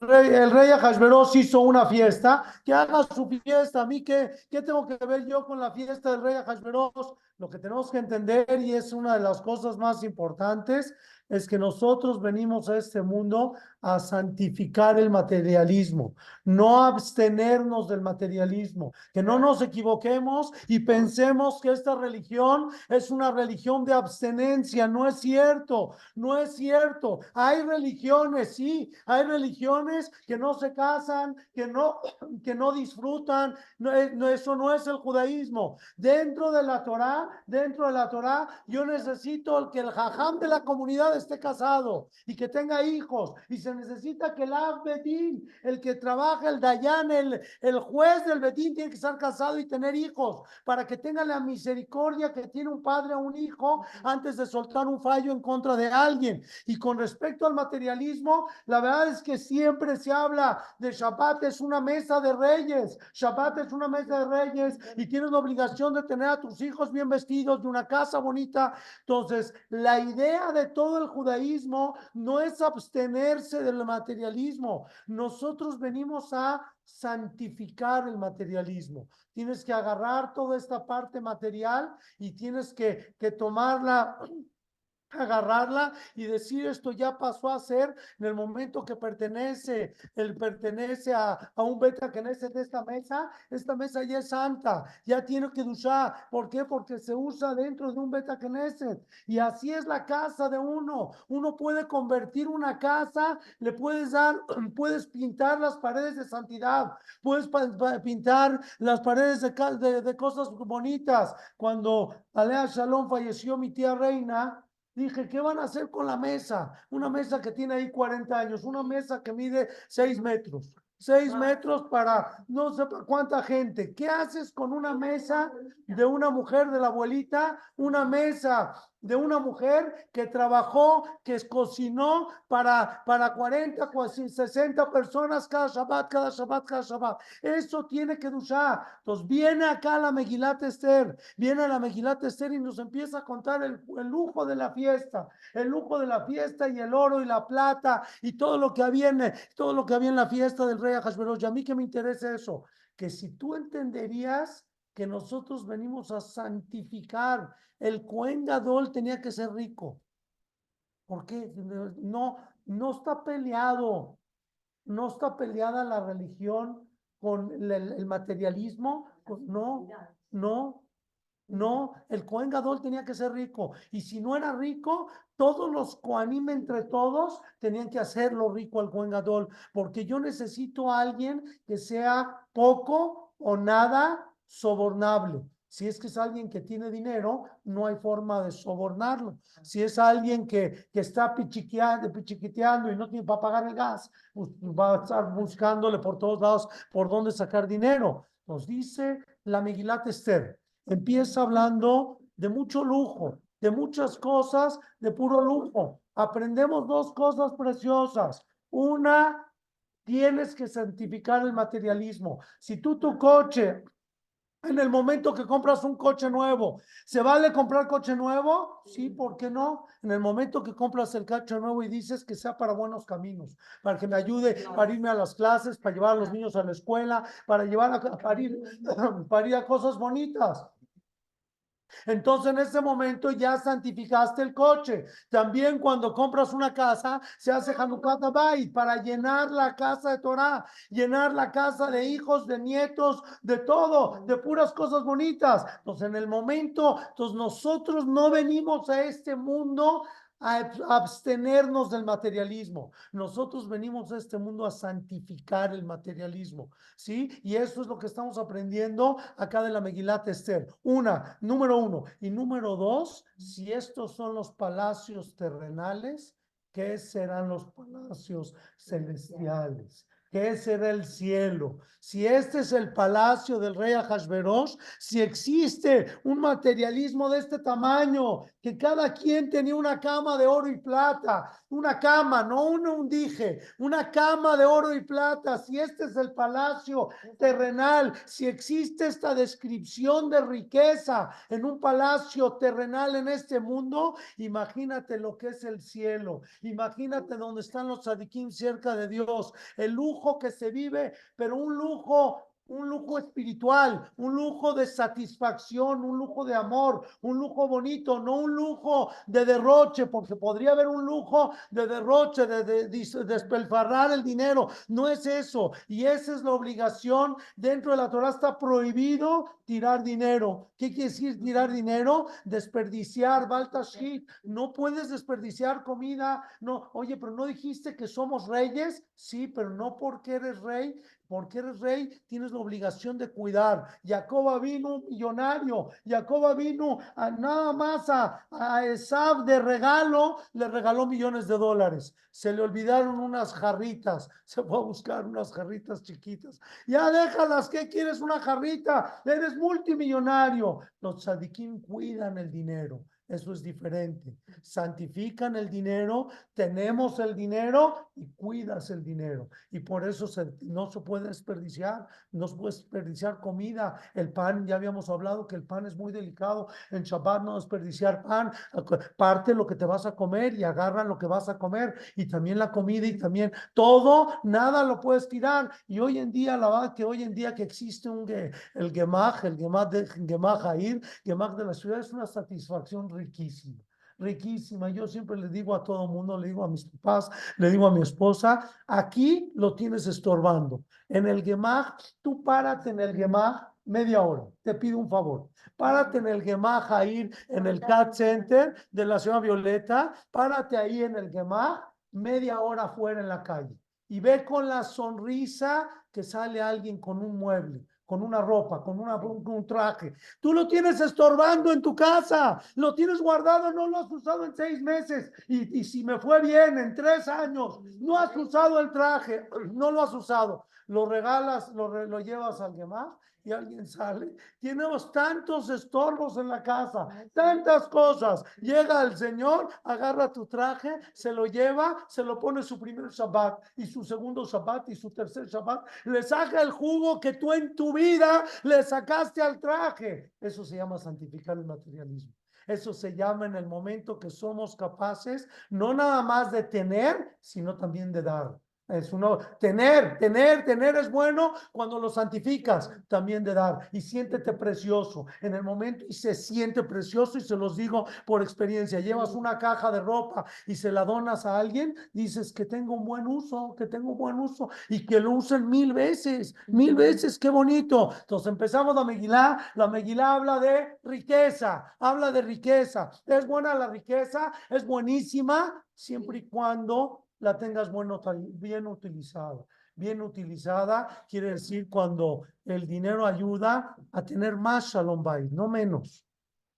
el rey Ahasveros hizo una fiesta, que haga su fiesta. A mí, ¿qué, ¿qué tengo que ver yo con la fiesta del rey Ahasveros? Lo que tenemos que entender, y es una de las cosas más importantes, es que nosotros venimos a este mundo a santificar el materialismo, no abstenernos del materialismo, que no nos equivoquemos y pensemos que esta religión es una religión de abstenencia, no es cierto, no es cierto. Hay religiones, sí, hay religiones que no se casan, que no que no disfrutan, no, eso no es el judaísmo. Dentro de la Torá, dentro de la Torá, yo necesito que el jajam de la comunidad esté casado y que tenga hijos y se necesita que el Bedín, el que trabaja, el Dayan, el, el juez del Bedín, tiene que estar casado y tener hijos para que tenga la misericordia que tiene un padre a un hijo antes de soltar un fallo en contra de alguien. Y con respecto al materialismo, la verdad es que siempre se habla de Shabbat es una mesa de reyes, Shabbat es una mesa de reyes y tienes la obligación de tener a tus hijos bien vestidos, de una casa bonita. Entonces, la idea de todo el judaísmo no es abstenerse del materialismo. Nosotros venimos a santificar el materialismo. Tienes que agarrar toda esta parte material y tienes que, que tomarla agarrarla y decir esto ya pasó a ser en el momento que pertenece, él pertenece a, a un beta que nace de esta mesa, esta mesa ya es santa, ya tiene que duchar. ¿Por qué? Porque se usa dentro de un beta que nace. Y así es la casa de uno. Uno puede convertir una casa, le puedes dar, puedes pintar las paredes de santidad, puedes pintar las paredes de, de cosas bonitas. Cuando Alea Shalom falleció mi tía Reina, Dije, ¿qué van a hacer con la mesa? Una mesa que tiene ahí 40 años, una mesa que mide 6 metros. 6 metros para no sé cuánta gente. ¿Qué haces con una mesa de una mujer de la abuelita? Una mesa de una mujer que trabajó, que cocinó para, para 40, 60 personas cada Shabbat, cada Shabbat, cada Shabbat. Eso tiene que duchar. Entonces viene acá la Megilat Esther, viene la Megilat Esther y nos empieza a contar el, el, lujo de la fiesta, el lujo de la fiesta y el oro y la plata y todo lo que había en, todo lo que había en la fiesta del rey Ahasverosh. Y a mí que me interesa eso, que si tú entenderías que nosotros venimos a santificar. El Cohen Gadol tenía que ser rico. ¿Por qué? No, no está peleado, no está peleada la religión con el, materialismo. no, no, no. El Cohen Gadol tenía que ser rico. Y si no era rico, todos los Koanim entre todos tenían que hacerlo rico al Cohen Gadol. Porque yo necesito a alguien que sea poco o nada sobornable. Si es que es alguien que tiene dinero, no hay forma de sobornarlo. Si es alguien que, que está pichiqueando, y no tiene para pagar el gas, pues va a estar buscándole por todos lados por dónde sacar dinero. Nos dice la Megilat Esther. Empieza hablando de mucho lujo, de muchas cosas de puro lujo. Aprendemos dos cosas preciosas. Una, tienes que santificar el materialismo. Si tú tu coche en el momento que compras un coche nuevo, ¿se vale comprar coche nuevo? Sí, ¿por qué no? En el momento que compras el coche nuevo y dices que sea para buenos caminos, para que me ayude para irme a las clases, para llevar a los niños a la escuela, para llevar a, para ir, para ir a cosas bonitas. Entonces en ese momento ya santificaste el coche. También cuando compras una casa, se hace Hanukkah Bait para llenar la casa de Torah, llenar la casa de hijos, de nietos, de todo, de puras cosas bonitas. Entonces en el momento, entonces nosotros no venimos a este mundo a abstenernos del materialismo. Nosotros venimos a este mundo a santificar el materialismo, ¿sí? Y eso es lo que estamos aprendiendo acá de la Megilat Esther. Una, número uno. Y número dos, si estos son los palacios terrenales, ¿qué serán los palacios celestiales? que ese era el cielo. Si este es el palacio del rey Ahasverosh, si existe un materialismo de este tamaño, que cada quien tenía una cama de oro y plata, una cama, no un undije, una cama de oro y plata, si este es el palacio terrenal, si existe esta descripción de riqueza en un palacio terrenal en este mundo, imagínate lo que es el cielo, imagínate donde están los sadiquín cerca de Dios, el lujo que se vive, pero un lujo un lujo espiritual, un lujo de satisfacción, un lujo de amor, un lujo bonito, no un lujo de derroche, porque podría haber un lujo de derroche, de, despelfarrar el dinero. No es eso. Y esa es la obligación. Dentro de la Torah está prohibido tirar dinero. ¿Qué quiere decir tirar dinero? Desperdiciar, baltashit. No puedes desperdiciar comida. No, oye, pero no dijiste que somos reyes. Sí, pero no porque eres rey porque eres rey, tienes la obligación de cuidar. Jacoba vino millonario. Jacoba vino nada más a, a Esab de regalo, le regaló millones de dólares. Se le olvidaron unas jarritas. Se fue a buscar unas jarritas chiquitas. Ya déjalas, ¿qué quieres? Una jarrita. Eres multimillonario. Los sadiquín cuidan el dinero. Eso es diferente. Santifican el dinero, tenemos el dinero y cuidas el dinero. Y por eso no se puede desperdiciar, no se puede desperdiciar comida. El pan, ya habíamos hablado que el pan es muy delicado. En Shabbat no desperdiciar pan. Parte lo que te vas a comer y agarra lo que vas a comer. Y también la comida y también todo, nada lo puedes tirar. Y hoy en día, la verdad que hoy en día que existe un, el Gemach, el Gemach de Gemach Air, Gemach de la ciudad es una satisfacción riquísima, riquísima. Yo siempre le digo a todo mundo, le digo a mis papás, le digo a mi esposa, aquí lo tienes estorbando. En el Gemach, tú párate en el Gemach media hora. Te pido un favor. Párate en el Gemach a ir en el CAT Center de la ciudad Violeta. Párate ahí en el Gemach media hora afuera en la calle. Y ve con la sonrisa que sale alguien con un mueble con una ropa, con una, un traje. Tú lo tienes estorbando en tu casa, lo tienes guardado, no lo has usado en seis meses. Y, y si me fue bien, en tres años, no has usado el traje, no lo has usado. Lo regalas, lo, lo llevas a alguien más y alguien sale. Tenemos tantos estorbos en la casa, tantas cosas. Llega el Señor, agarra tu traje, se lo lleva, se lo pone su primer Shabbat y su segundo Shabbat y su tercer Shabbat. Le saca el jugo que tú en tu vida le sacaste al traje. Eso se llama santificar el materialismo. Eso se llama en el momento que somos capaces no nada más de tener, sino también de dar. Es uno, tener, tener, tener es bueno cuando lo santificas, también de dar. Y siéntete precioso en el momento y se siente precioso y se los digo por experiencia. Llevas una caja de ropa y se la donas a alguien, dices que tengo un buen uso, que tengo un buen uso y que lo usen mil veces, mil veces, qué bonito. Entonces empezamos la Megilá, la Megilá habla de riqueza, habla de riqueza. Es buena la riqueza, es buenísima siempre y cuando la tengas bueno, bien utilizada. Bien utilizada quiere decir cuando el dinero ayuda a tener más Shalom Bay, no menos,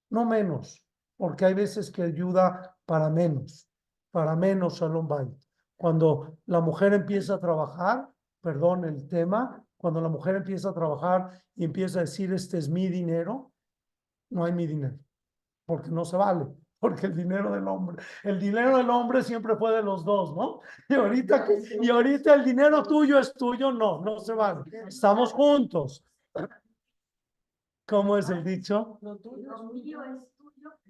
no menos, porque hay veces que ayuda para menos, para menos Shalom Bay. Cuando la mujer empieza a trabajar, perdón el tema, cuando la mujer empieza a trabajar y empieza a decir, este es mi dinero, no hay mi dinero, porque no se vale porque el dinero del hombre, el dinero del hombre siempre fue de los dos, ¿no? Y ahorita, y ahorita el dinero tuyo es tuyo, no, no se vale. Estamos juntos. ¿Cómo es el dicho? Lo tuyo es mío, es tuyo,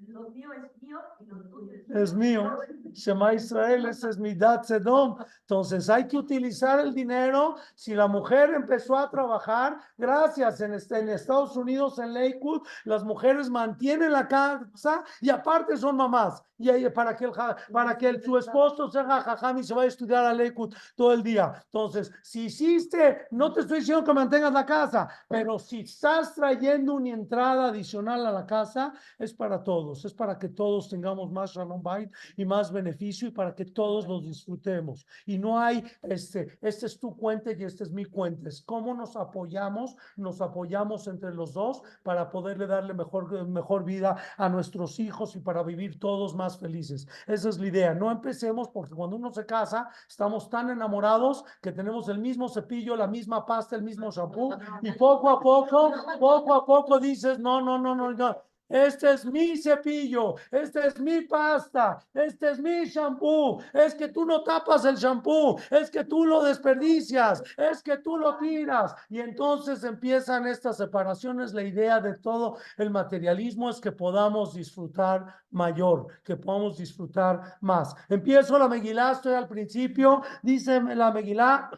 lo mío es mío y lo tuyo es mío. Shema Israel, ese es mi dad sedom. Entonces hay que utilizar el dinero. Si la mujer empezó a trabajar, gracias, en, este, en Estados Unidos, en Lakewood, las mujeres mantienen la casa y aparte son mamás y ahí para que, el, para que su esposo sea jajam y se vaya a estudiar a Leikut todo el día. Entonces, si hiciste, no te estoy diciendo que mantengas la casa, pero si estás trayendo una entrada adicional a la casa, es para todos, es para que todos tengamos más Shalom Bait y más beneficio y para que todos los disfrutemos. Y no hay, este, este es tu cuenta y este es mi cuenta. Es cómo nos apoyamos, nos apoyamos entre los dos para poderle darle mejor, mejor vida a nuestros hijos y para vivir todos más felices. Esa es la idea. No empecemos porque cuando uno se casa, estamos tan enamorados que tenemos el mismo cepillo, la misma pasta, el mismo shampoo y poco a poco, poco a poco dices, no, no, no, no, no. Este es mi cepillo, este es mi pasta, este es mi shampoo. Es que tú no tapas el shampoo, es que tú lo desperdicias, es que tú lo tiras. Y entonces empiezan estas separaciones. La idea de todo el materialismo es que podamos disfrutar mayor, que podamos disfrutar más. Empiezo la Megilá, estoy al principio, dice la Megilá.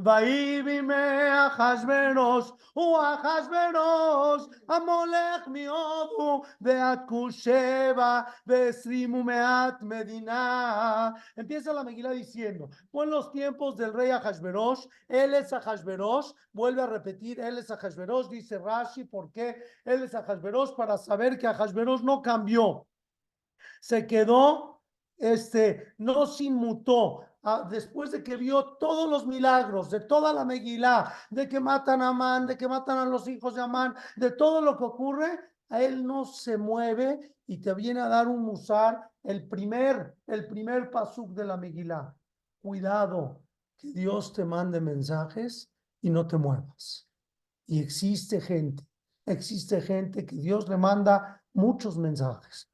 ויהי אחשוורוש, ואחשוורוש המולך מהודו ועד כושבע ועשרים ומעט מדינה. Empieza la Megilá diciendo, fue en los tiempos del rey Ahasverosh, él es Ahasverosh, vuelve a repetir, él es Ahasverosh, dice Rashi, ¿por qué él es Ahasverosh? Para saber que Ahasverosh no cambió, se quedó, este, no se inmutó, después de que vio todos los milagros de toda la Megilá, de que matan a Amán, de que matan a los hijos de Amán, de todo lo que ocurre, a él no se mueve y te viene a dar un musar, el primer, el primer pasuk de la Megilá. Cuidado, que Dios te mande mensajes y no te muevas. Y existe gente, existe gente que Dios le manda muchos mensajes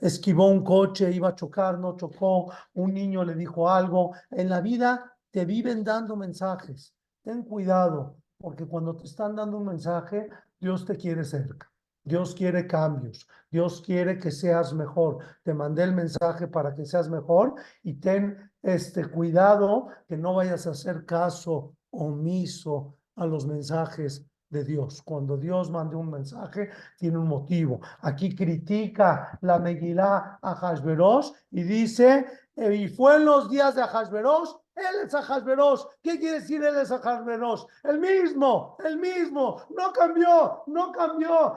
esquivó un coche, iba a chocar, no chocó, un niño le dijo algo. En la vida te viven dando mensajes. Ten cuidado, porque cuando te están dando un mensaje, Dios te quiere cerca. Dios quiere cambios, Dios quiere que seas mejor. Te mandé el mensaje para que seas mejor y ten este cuidado que no vayas a hacer caso omiso a los mensajes de Dios. Cuando Dios manda un mensaje, tiene un motivo. Aquí critica la Megilá a Hashverosh y dice, eh, y fue en los días de Hashverosh él es Ajasveros. ¿Qué quiere decir él es Ajasveros? El mismo, el mismo. No cambió, no cambió.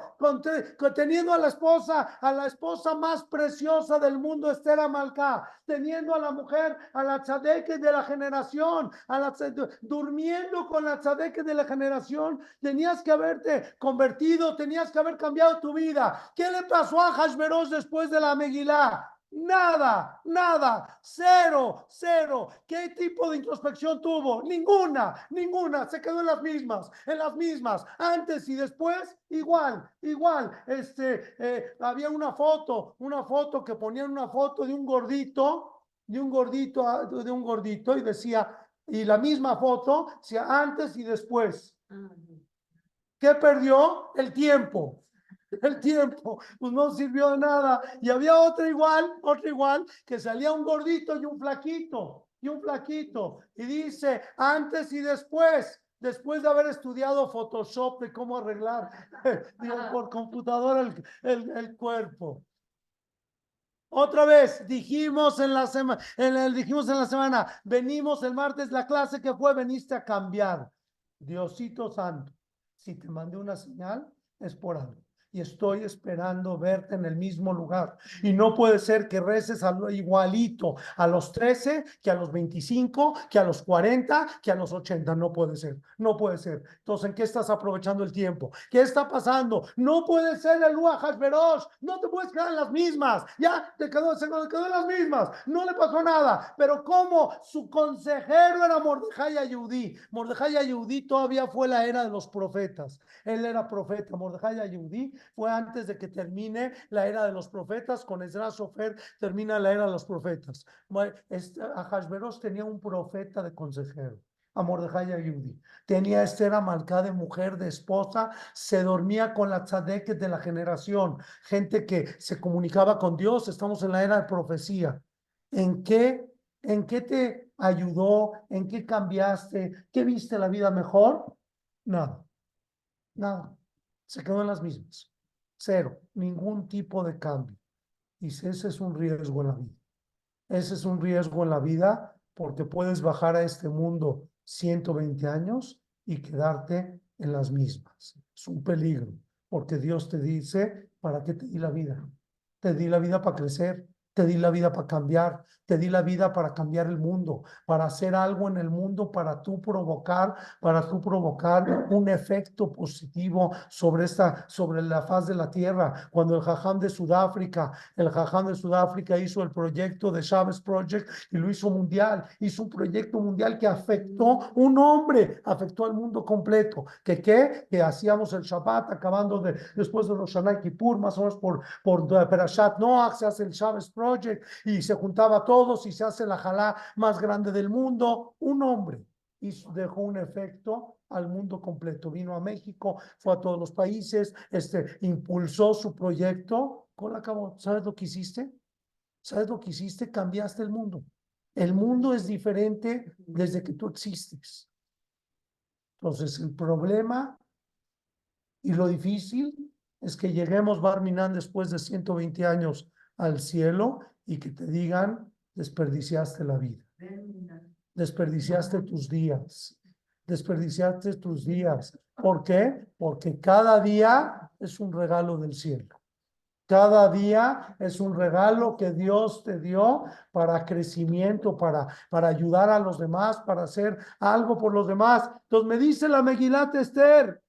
teniendo a la esposa, a la esposa más preciosa del mundo, Esther Amalcá. Teniendo a la mujer, a la tzadeque de la generación. A la, durmiendo con la tzadeque de la generación. Tenías que haberte convertido, tenías que haber cambiado tu vida. ¿Qué le pasó a Ajasveros después de la Megilá? Nada, nada, cero, cero. ¿Qué tipo de introspección tuvo? Ninguna, ninguna. Se quedó en las mismas, en las mismas. Antes y después, igual, igual. Este, eh, había una foto, una foto que ponían una foto de un gordito, de un gordito, ah, de un gordito y decía, y la misma foto, decía antes y después. ¿Qué perdió? El tiempo el tiempo, pues no sirvió de nada. Y había otra igual, otra igual, que salía un gordito y un flaquito, y un flaquito. Y dice, antes y después, después de haber estudiado Photoshop de cómo arreglar por computadora el, el, cuerpo. Otra vez dijimos en la semana, el, dijimos en la semana, venimos el martes la clase que fue, veniste a cambiar. Diosito Santo, si te mandé una señal, es por algo y estoy esperando verte en el mismo lugar. Y no puede ser que reces igualito a los 13, que a los 25, que a los 40, que a los 80. No puede ser, no puede ser. Entonces, ¿en qué estás aprovechando el tiempo? ¿Qué está pasando? No puede ser el Uajas Veroz, no te puedes quedar en las mismas. Ya te quedó, se quedó en las mismas, no le pasó nada. Pero como su consejero era Mordejai Ayudí, Mordejai Ayudí todavía fue la era de los profetas. Él era profeta, Mordejai Ayudí fue antes de que termine la era de los profetas, con Ezra Sofer termina la era de los profetas. Ahasveros tenía un profeta de consejero. A Mordejai Ayudi. Tenía Esther Amalcá de mujer, de esposa, se dormía con la tzadeke de la generación, gente que se comunicaba con Dios, estamos en la era de profecía. ¿En qué, en qué te ayudó? ¿En qué cambiaste? ¿Qué viste la vida mejor? Nada, nada, se quedó en las mismas. Cero, ningún tipo de cambio. Y ese es un riesgo en la vida. Ese es un riesgo en la vida porque puedes bajar a este mundo 120 años y quedarte en las mismas. Es un peligro porque Dios te dice ¿para qué te di la vida? Te di la vida para crecer, te di la vida para cambiar, te di la vida para cambiar el mundo, para hacer algo en el mundo, para tú provocar, para tú provocar un efecto positivo sobre esta, sobre la faz de la tierra. Cuando el Jajam de Sudáfrica, el Jajam de Sudáfrica hizo el proyecto de Chávez Project y lo hizo mundial, hizo un proyecto mundial que afectó un hombre, afectó al mundo completo. ¿Que qué? Que hacíamos el Shabbat acabando de, después de los Kippur, más o menos por, por Perashat Noach, se hace el Chávez Project y se juntaba a todos y se hace la jalá más grande del mundo. Un hombre y dejó un efecto al mundo completo. Vino a México, fue a todos los países, este, impulsó su proyecto. Con acabó. ¿Sabes lo que hiciste? ¿Sabes lo que hiciste? Cambiaste el mundo. El mundo es diferente desde que tú existes. Entonces, el problema y lo difícil es que lleguemos, Barminan, después de 120 años al cielo y que te digan, desperdiciaste la vida, desperdiciaste tus días, desperdiciaste tus días. ¿Por qué? Porque cada día es un regalo del cielo. Cada día es un regalo que Dios te dio para crecimiento, para, para ayudar a los demás, para hacer algo por los demás. Entonces me dice la Megilat Esther,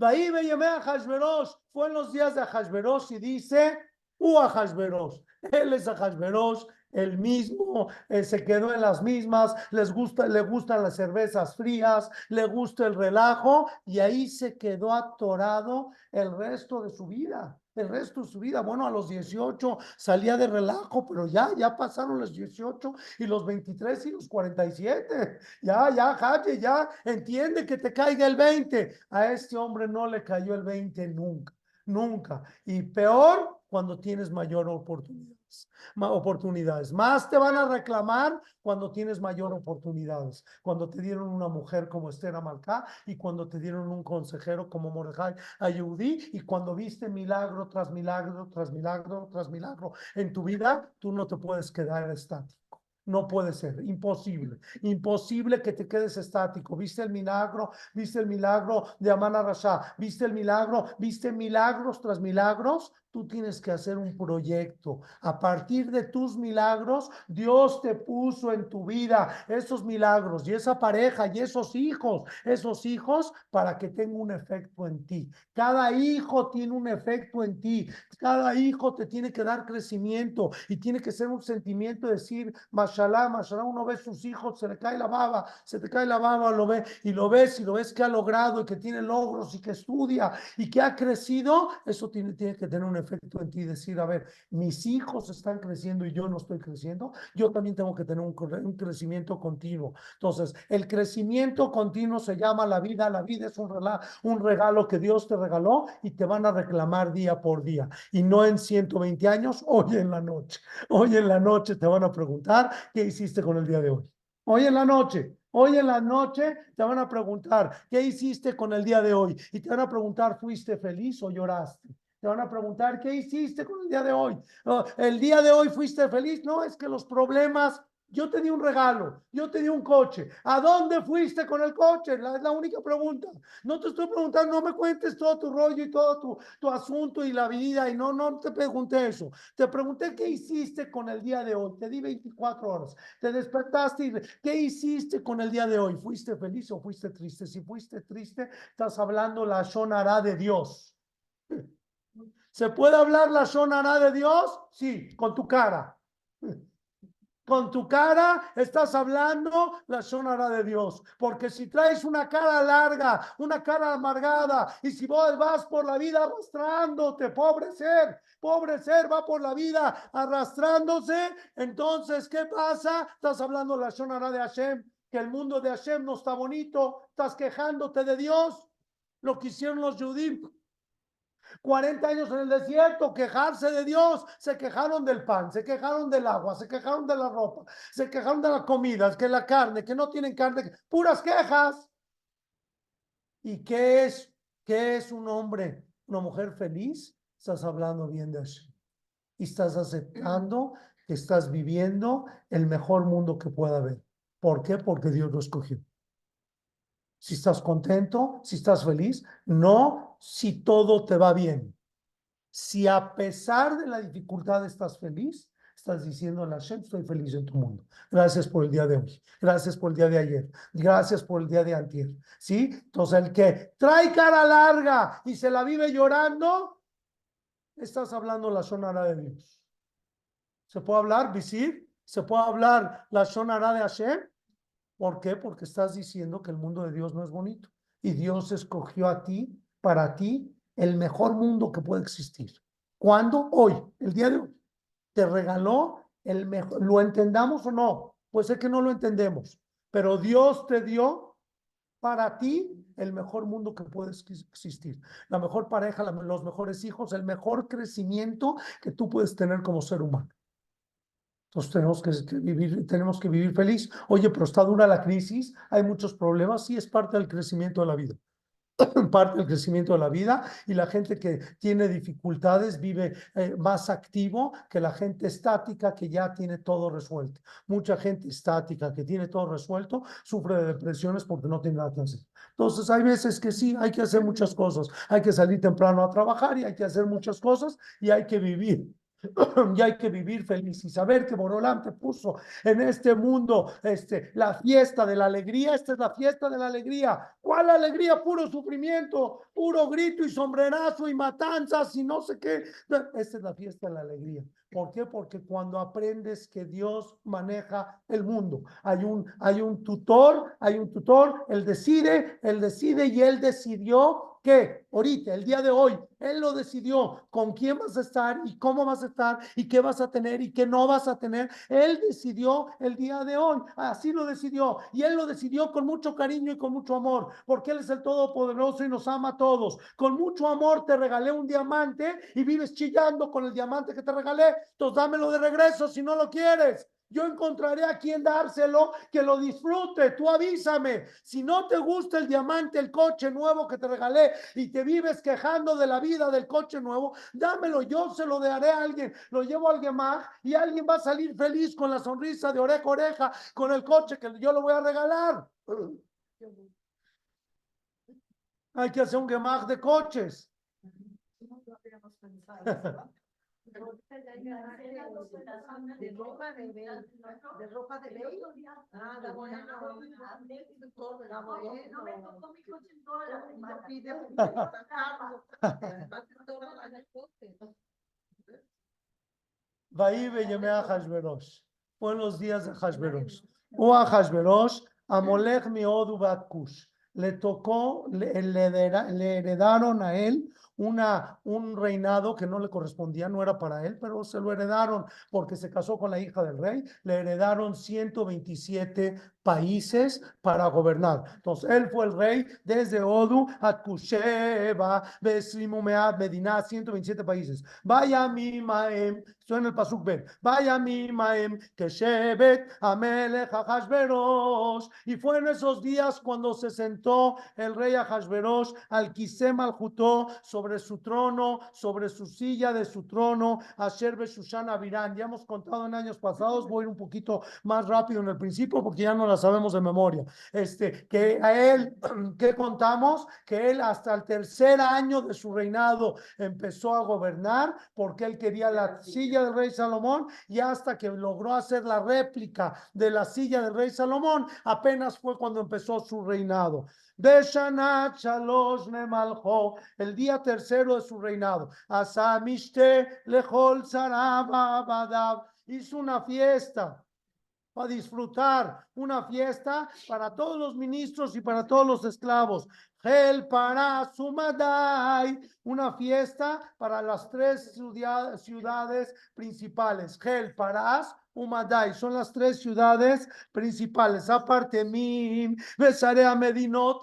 ahí me llamé a Hashverosh, fue en los días de Hashverosh y dice, u Hashverosh. Él es Hashverosh, el mismo, eh, se quedó en las mismas, les gusta, le gustan las cervezas frías, le gusta el relajo y ahí se quedó atorado el resto de su vida. El resto de su vida, bueno, a los 18 salía de relajo, pero ya, ya pasaron los 18 y los 23 y los 47. Ya, ya, Jaye, ya entiende que te caiga el 20. A este hombre no le cayó el 20 nunca, nunca. Y peor, cuando tienes mayor oportunidades. oportunidades. Más te van a reclamar cuando tienes mayor oportunidades. Cuando te dieron una mujer como Esther Amalcá y cuando te dieron un consejero como Mordejai Ayudí y cuando viste milagro tras milagro, tras milagro, tras milagro en tu vida, tú no te puedes quedar estático. No puede ser, imposible, imposible que te quedes estático. ¿Viste el milagro? ¿Viste el milagro de Amana Rasha? ¿Viste el milagro? ¿Viste milagros tras milagros? Tú tienes que hacer un proyecto. A partir de tus milagros, Dios te puso en tu vida esos milagros y esa pareja y esos hijos, esos hijos para que tenga un efecto en ti. Cada hijo tiene un efecto en ti. Cada hijo te tiene que dar crecimiento y tiene que ser un sentimiento de decir, mashallah, mashallah, uno ve sus hijos, se le cae la baba, se te cae la baba, lo ve y lo ves y lo ves que ha logrado y que tiene logros y que estudia y que ha crecido, eso tiene, tiene que tener un efecto en ti, decir, a ver, mis hijos están creciendo y yo no estoy creciendo, yo también tengo que tener un, un crecimiento continuo. Entonces, el crecimiento continuo se llama la vida, la vida es un regalo, un regalo que Dios te regaló y te van a reclamar día por día. Y no en 120 años, hoy en la noche. Hoy en la noche te van a preguntar qué hiciste con el día de hoy. Hoy en la noche, Hoy en la noche te van a preguntar, ¿qué hiciste con el día de hoy? Y te van a preguntar, ¿fuiste feliz o lloraste? Te van a preguntar, ¿qué hiciste con el día de hoy? ¿El día de hoy fuiste feliz? No, es que los problemas, yo te di un regalo, yo te di un coche. ¿A dónde fuiste con el coche? La, es la única pregunta. No te estoy preguntando, no me cuentes todo tu rollo y todo tu, tu asunto y la vida. Y no, no te pregunté eso. Te pregunté qué hiciste con el día de hoy. Te di 24 horas. Te despertaste y ¿qué hiciste con el día de hoy? ¿Fuiste feliz o fuiste triste? Si fuiste triste, estás hablando la sonará de Dios. ¿Se puede hablar la sonará de Dios? Sí, con tu cara. Con tu cara estás hablando la sonará de Dios. Porque si traes una cara larga, una cara amargada, y si vos vas por la vida arrastrándote, pobre ser, pobre ser va por la vida arrastrándose, entonces, ¿qué pasa? Estás hablando la sonará de Hashem, que el mundo de Hashem no está bonito, estás quejándote de Dios. Lo que hicieron los judíos 40 años en el desierto, quejarse de Dios, se quejaron del pan, se quejaron del agua, se quejaron de la ropa, se quejaron de la comida, que la carne, que no tienen carne, puras quejas. ¿Y qué es, qué es un hombre, una mujer feliz? Estás hablando bien de eso. Y estás aceptando que estás viviendo el mejor mundo que pueda haber. ¿Por qué? Porque Dios lo escogió si estás contento, si estás feliz, no si todo te va bien. Si a pesar de la dificultad estás feliz, estás diciendo a la gente, estoy feliz en tu mundo. Gracias por el día de hoy. Gracias por el día de ayer. Gracias por el día de antier. ¿Sí? Entonces, el que trae cara larga y se la vive llorando, estás hablando la zona de Dios. ¿Se puede hablar, visir? ¿Se puede hablar la zona de Hashem? ¿Por qué? Porque estás diciendo que el mundo de Dios no es bonito. Y Dios escogió a ti, para ti, el mejor mundo que puede existir. ¿Cuándo? Hoy, el día de hoy. Te regaló el mejor, lo entendamos o no, puede ser que no lo entendemos, pero Dios te dio para ti el mejor mundo que puede existir, la mejor pareja, los mejores hijos, el mejor crecimiento que tú puedes tener como ser humano. Entonces tenemos que vivir, tenemos que vivir feliz. Oye, pero está dura la crisis, hay muchos problemas, sí es parte del crecimiento de la vida. parte del crecimiento de la vida y la gente que tiene dificultades vive eh, más activo que la gente estática que ya tiene todo resuelto. Mucha gente estática que tiene todo resuelto sufre de depresiones porque no tiene nada que hacer. Entonces hay veces que sí, hay que hacer muchas cosas. Hay que salir temprano a trabajar y hay que hacer muchas cosas y hay que vivir y hay que vivir feliz y saber que Borolán te puso en este mundo este, la fiesta de la alegría. Esta es la fiesta de la alegría. ¿Cuál alegría? Puro sufrimiento, puro grito y sombrerazo y matanzas y no sé qué. Esta es la fiesta de la alegría. ¿Por qué? Porque cuando aprendes que Dios maneja el mundo, hay un, hay un tutor, hay un tutor, él decide, él decide y él decidió que ahorita, el día de hoy, Él lo decidió con quién vas a estar y cómo vas a estar y qué vas a tener y qué no vas a tener. Él decidió el día de hoy, así lo decidió. Y Él lo decidió con mucho cariño y con mucho amor, porque Él es el Todopoderoso y nos ama a todos. Con mucho amor te regalé un diamante y vives chillando con el diamante que te regalé. Entonces dámelo de regreso si no lo quieres. Yo encontraré a quien dárselo que lo disfrute. Tú avísame. Si no te gusta el diamante, el coche nuevo que te regalé y te vives quejando de la vida del coche nuevo, dámelo. Yo se lo daré a alguien. Lo llevo a alguien más y alguien va a salir feliz con la sonrisa de oreja a oreja con el coche que yo lo voy a regalar. Hay que hacer un gemaj de coches. De ropa de de ropa de Ah, la buena. No me tocó mi coche en toda la Hashverosh. Buenos días a Hashverosh. O a Hashverosh, a Molech Miodu Batkush. Le tocó, le, le heredaron a él una, un reinado que no le correspondía, no era para él, pero se lo heredaron porque se casó con la hija del rey, le heredaron 127 países para gobernar. Entonces, él fue el rey desde Odu a Kusheba, Beslimumead, Medina, 127 países. Vaya mi maem, suena el pasuk ben, vaya mi maem, Keshebet, Amelech, Hashverosh. Y fue en esos días cuando se sentó el rey Hashverosh al Kisem al sobre su trono, sobre su silla de su trono, a Sherbe Shushana Virán. Ya hemos contado en años pasados, voy a ir un poquito más rápido en el principio porque ya no la sabemos de memoria. Este, que a él, ¿qué contamos? Que él hasta el tercer año de su reinado empezó a gobernar porque él quería la silla del rey Salomón y hasta que logró hacer la réplica de la silla del rey Salomón, apenas fue cuando empezó su reinado. Shalosh Nemaljo, el día tercero de su reinado. Asamishte Lejol Sarababadav, hizo una fiesta para disfrutar, una fiesta para todos los ministros y para todos los esclavos. Gel para Sumadai, una fiesta para las tres ciudades principales. Gel para Umadai, son las tres ciudades principales. Aparte, Mim, besaré a Medinot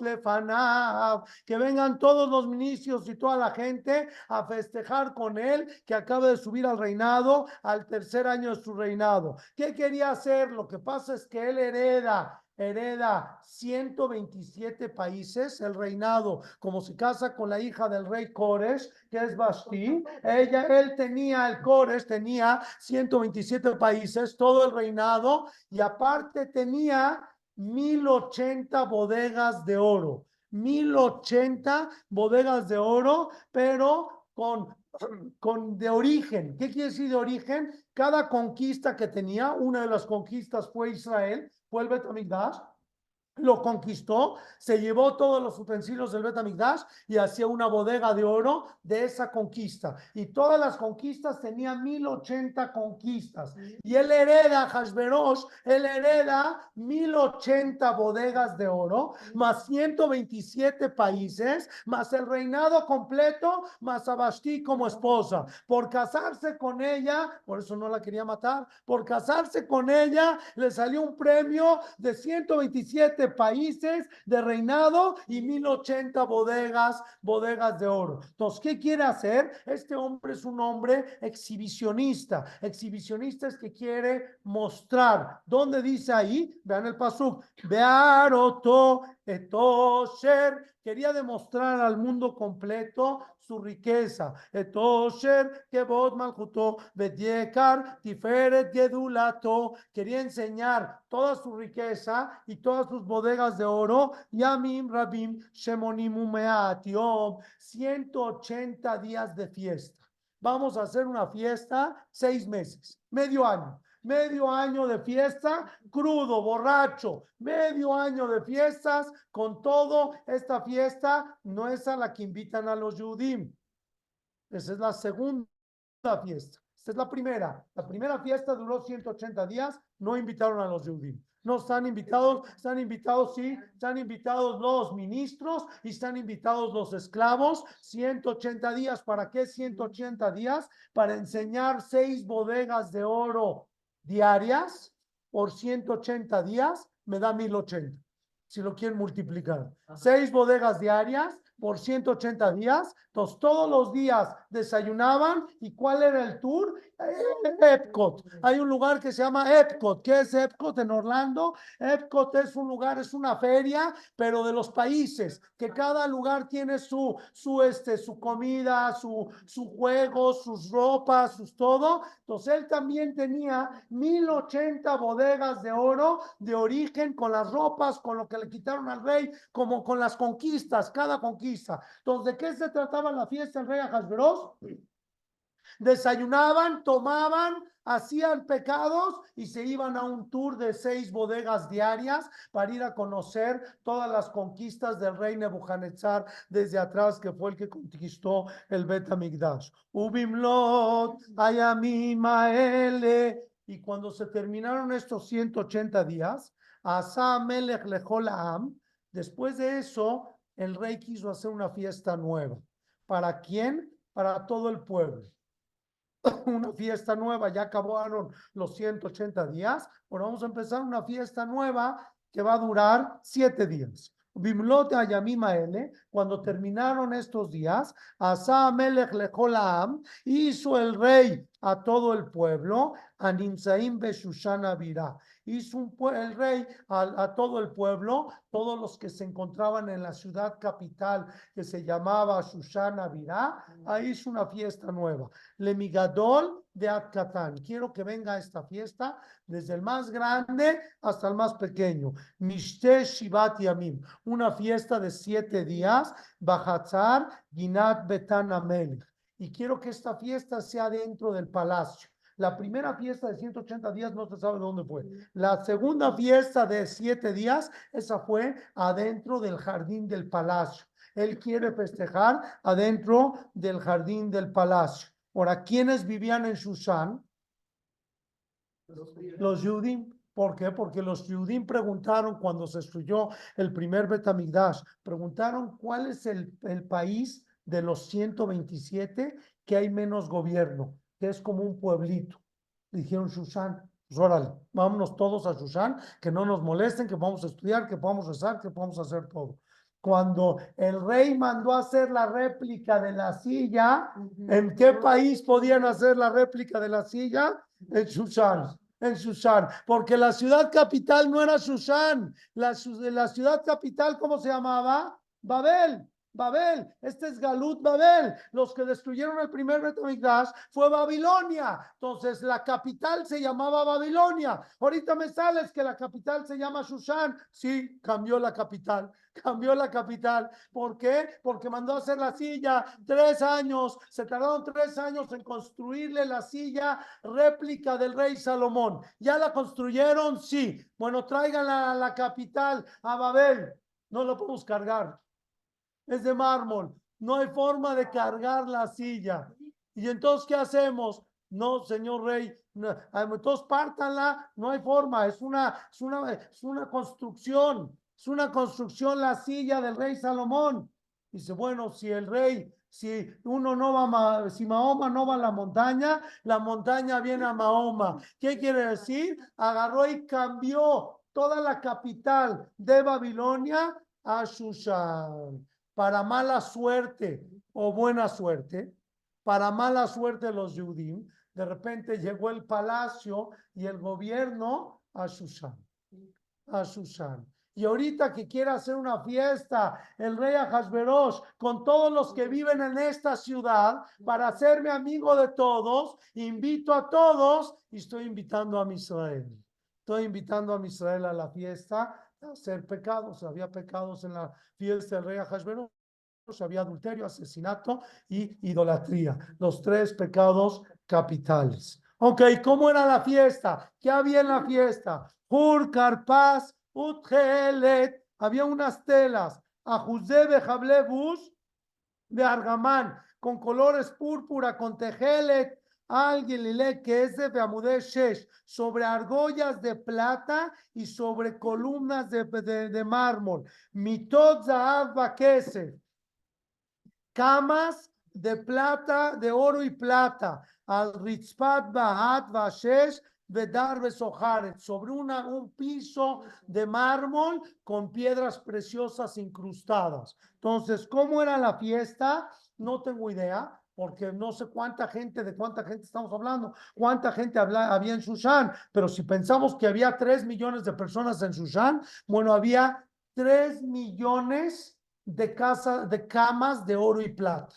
que vengan todos los ministros y toda la gente a festejar con él, que acaba de subir al reinado, al tercer año de su reinado. ¿Qué quería hacer? Lo que pasa es que él hereda hereda 127 países, el reinado, como se casa con la hija del rey Cores, que es Basti, ella, él tenía, el Cores tenía 127 países, todo el reinado, y aparte tenía 1080 bodegas de oro, 1080 bodegas de oro, pero con con de origen. ¿Qué quiere decir de origen? Cada conquista que tenía, una de las conquistas fue Israel, fue el Betamigdash, lo conquistó, se llevó todos los utensilios del Betamigdash y hacía una bodega de oro de esa conquista. Y todas las conquistas tenían 1080 conquistas. Y él hereda, Hashverosh, él hereda 1080 bodegas de oro, más 127 países, más el reinado completo, más a Vashti como esposa. Por casarse con ella, por eso no la quería matar, por casarse con ella le salió un premio de 127 países de reinado y 1080 bodegas, bodegas de oro. Entonces, ¿qué quiere hacer? Este hombre es un hombre exhibicionista. Exhibicionista es que quiere mostrar. ¿Dónde dice ahí? Vean el pasuk. Bearoto etosher. Quería demostrar al mundo completo su riqueza. Etosher kebot malchuto bediekar tiferet gedulato. Quería enseñar toda su riqueza y todas sus bodegas de oro. Yamim rabim shemonim umeat yom. 180 días de fiesta. Vamos a hacer una fiesta seis meses, medio año medio año de fiesta, crudo, borracho, medio año de fiestas, con todo, esta fiesta no es a la que invitan a los Yudim. Esa es la segunda fiesta. Esta es la primera. La primera fiesta duró 180 días, no invitaron a los Yudim. No están invitados, están invitados, sí, están invitados los ministros y están invitados los esclavos. 180 días, ¿para qué 180 días? Para enseñar seis bodegas de oro diarias por 180 días, me da 1080. Si lo quieren multiplicar. Seis bodegas diarias por 180 días. Entonces, todos los días desayunaban. ¿Y cuál era el tour? Epcot. Hay un lugar que se llama Epcot. ¿Qué es Epcot en Orlando? Epcot es un lugar, es una feria, pero de los países, que cada lugar tiene su, su, este, su comida, su, su juego, sus ropas, sus todo. Entonces, él también tenía 1080 bodegas de oro de origen con las ropas, con lo que le quitaron al rey, como con las conquistas, cada conquista. Entonces, ¿de qué se trataba la fiesta del rey Desayunaban, tomaban, hacían pecados y se iban a un tour de seis bodegas diarias para ir a conocer todas las conquistas del rey Nebuchadnezzar desde atrás, que fue el que conquistó el Bet Amigdash. Ubimlot, Ayamim, Y cuando se terminaron estos 180 días, Asa Melech Lejolaam, después de eso, el rey quiso hacer una fiesta nueva. ¿Para quién? Para todo el pueblo. Una fiesta nueva, ya acabaron los 180 días. Ahora vamos a empezar una fiesta nueva que va a durar siete días. Bimlote Ayamimaele, cuando terminaron estos días, Asa Melech Lejolaam hizo el rey a todo el pueblo, Animsaim Beshushana Virá hizo un, el rey a, todo el pueblo, todos los que se encontraban en la ciudad capital que se llamaba Susana Virá, ahí hizo una fiesta nueva. Lemigadol de Atkatán. Quiero que venga esta fiesta desde el más grande hasta el más pequeño. Mishte Shivat Yamim, una fiesta de siete días. Bajatzar Ginat Betan Y quiero que esta fiesta sea dentro del palacio. La primera fiesta de 180 días no se sabe dónde fue. La segunda fiesta de siete días, esa fue adentro del jardín del palacio. Él quiere festejar adentro del jardín del palacio. Ahora, ¿quiénes vivían en Shushan? Los Yudim. ¿Por qué? Porque los Yudim preguntaron cuando se estudió el primer Betamigdash, preguntaron cuál es el, el país de los 127 que hay menos gobierno que es como un pueblito. Dijeron Shushan, pues órale, vámonos todos a Shushan, que no nos molesten, que vamos a estudiar, que podamos rezar, que podamos hacer todo. Cuando el rey mandó a hacer la réplica de la silla, ¿en qué país podían hacer la réplica de la silla? En Shushan en Shushan, porque la ciudad capital no era Shushan, la, la ciudad capital, ¿cómo se llamaba? Babel. Babel, este es Galut Babel. Los que destruyeron el primer Betamigdash fue Babilonia. Entonces la capital se llamaba Babilonia. Ahorita me sales que la capital se llama Shushan. Sí, cambió la capital cambió la capital. ¿Por qué? Porque mandó a hacer la silla tres años. Se tardaron tres años en construirle la silla réplica del rey Salomón. ¿Ya la construyeron? Sí. Bueno, tráiganla a la capital, a Babel. No lo podemos cargar. Es de mármol. No hay forma de cargar la silla. Y entonces, ¿qué hacemos? No, señor rey, no, entonces pártanla, no hay forma, es una, es una, es una construcción. Es una construcción la silla del rey Salomón. Dice, bueno, si el rey, si uno no va, si Mahoma no va a la montaña, la montaña viene a Mahoma. ¿Qué quiere decir? Agarró y cambió toda la capital de Babilonia a Shushan. Para mala suerte o buena suerte, para mala suerte los judíos, de repente llegó el palacio y el gobierno a Shushan. A Shushan. Y ahorita que quiere hacer una fiesta, el rey Ahasverosh, con todos los que viven en esta ciudad, para hacerme amigo de todos, invito a todos y estoy invitando a Israel. Estoy invitando a Israel a la fiesta hacer pecados. Había pecados en la fiesta del rey Ahasverosh. Había adulterio, asesinato y idolatría. Los tres pecados capitales. Ok, ¿cómo era la fiesta? ¿Qué había en la fiesta? Hur, Carpaz, Utgelet, había unas telas, Ajuzebe Jablebus de Argamán, con colores púrpura, con tejelet, alguien le que es de Shesh, sobre argollas de plata y sobre columnas de, de, mármol. Mitot Zahav camas de plata, de oro y plata, al Ritzpat Bahat Vashesh, Vedar sobre una, un piso de mármol con piedras preciosas incrustadas. Entonces, ¿cómo era la fiesta? No tengo idea, porque no sé cuánta gente, de cuánta gente estamos hablando, cuánta gente había en Shushan, pero si pensamos que había tres millones de personas en Shushan, bueno, había tres millones de, casa, de camas de oro y plata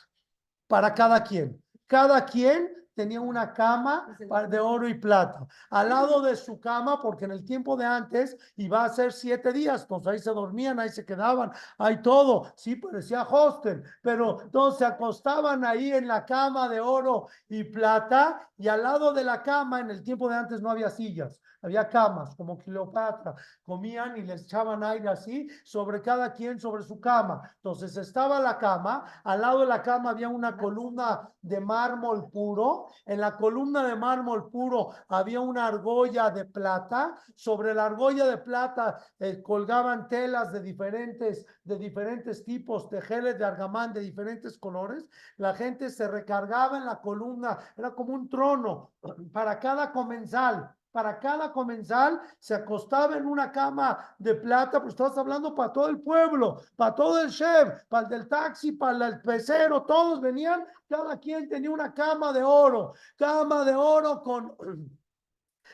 para cada quien. Cada quien tenía una cama de oro y plata. Al lado de su cama, porque en el tiempo de antes iba a ser siete días, entonces ahí se dormían, ahí se quedaban, ahí todo. Sí, parecía hostel, pero entonces se acostaban ahí en la cama de oro y plata y al lado de la cama, en el tiempo de antes no había sillas había camas como Cleopatra, comían y les echaban aire así sobre cada quien sobre su cama. Entonces estaba la cama, al lado de la cama había una columna de mármol puro, en la columna de mármol puro había una argolla de plata, sobre la argolla de plata eh, colgaban telas de diferentes, de diferentes tipos, tejeles de argamán de diferentes colores, la gente se recargaba en la columna, era como un trono para cada comensal para cada comensal, se acostaba en una cama de plata, pues estás hablando para todo el pueblo, para todo el chef, para el del taxi, para el pecero, todos venían, cada quien tenía una cama de oro, cama de oro con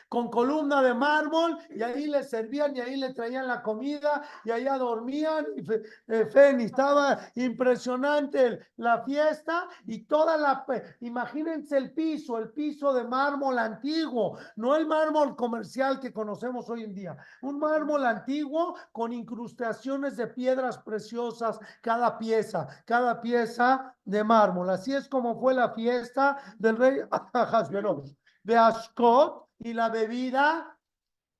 con columna de mármol y ahí le servían y ahí le traían la comida y allá dormían. Y eh, estaba impresionante la fiesta y toda la, imagínense el piso, el piso de mármol antiguo, no el mármol comercial que conocemos hoy en día, un mármol antiguo con incrustaciones de piedras preciosas, cada pieza, cada pieza de mármol. Así es como fue la fiesta del rey. De Ashkot, y la bebida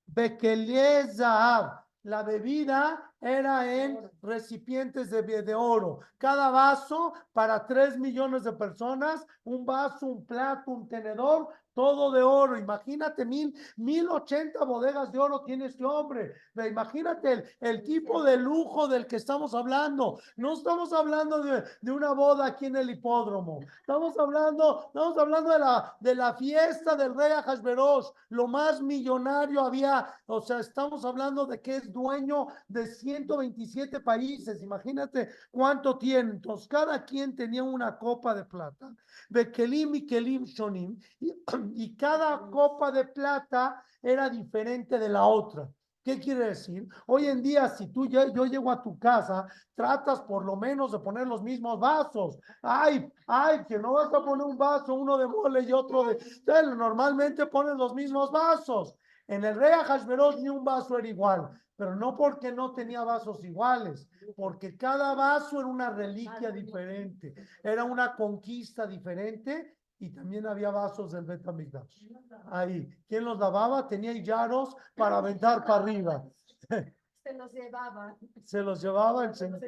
Bekeliezahab. La bebida era en recipientes de, de, oro. Cada vaso para tres millones de personas, un vaso, un plato, un tenedor, todo de oro. Imagínate, mil, mil ochenta bodegas de oro tiene este hombre. Imagínate el, el, tipo de lujo del que estamos hablando. No estamos hablando de, de, una boda aquí en el hipódromo. Estamos hablando, estamos hablando de la, de la fiesta del rey Ajasveros. Lo más millonario había, o sea, estamos hablando de que es dueño de 127 países. Imagínate cuánto tiene. Entonces, cada quien tenía una copa de plata. De Kelim y Kelim Shonim. y cada copa de plata era diferente de la otra. ¿Qué quiere decir? Hoy en día, si tú ya, yo llego a tu casa, tratas por lo menos de poner los mismos vasos. Ay, ay, que no vas a poner un vaso, uno de mole y otro de... Normalmente pones los mismos vasos. En el rey Ahasverosh ni un vaso era igual, pero no porque no tenía vasos iguales, porque cada vaso era una reliquia diferente, era una conquista diferente y también había vasos del Betamigdash. Ahí, ¿quién los lavaba? Tenía yaros para aventar para arriba. Se los llevaba. Se los llevaba el señor.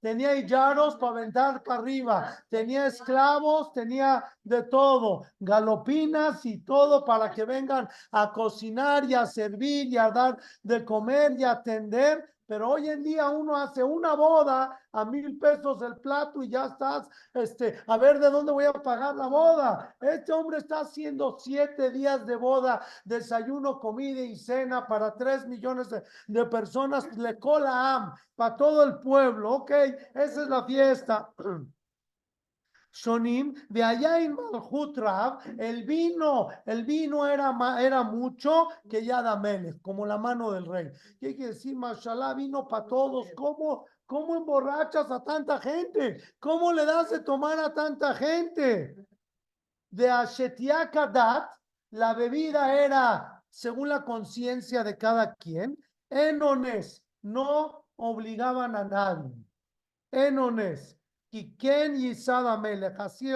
Tenía yaros para aventar para arriba, tenía esclavos, tenía de todo, galopinas y todo para que vengan a cocinar y a servir y a dar de comer y a atender. Pero hoy en día uno hace una boda a mil pesos el plato y ya estás, este, a ver de dónde voy a pagar la boda. Este hombre está haciendo siete días de boda, desayuno, comida y cena para tres millones de, de personas, le cola am, para todo el pueblo. Ok, esa es la fiesta. Shonim, de allá en Malhut Rav, el vino, el vino era, era mucho que ya Melech, como la mano del rey. ¿Qué quiere decir? Mashallah, vino para todos. ¿Cómo, ¿Cómo emborrachas a tanta gente? ¿Cómo le das de tomar a tanta gente? De Ashetia Kadat, la bebida era según la conciencia de cada quien. Enones, no obligaban a nadie. Enones. Así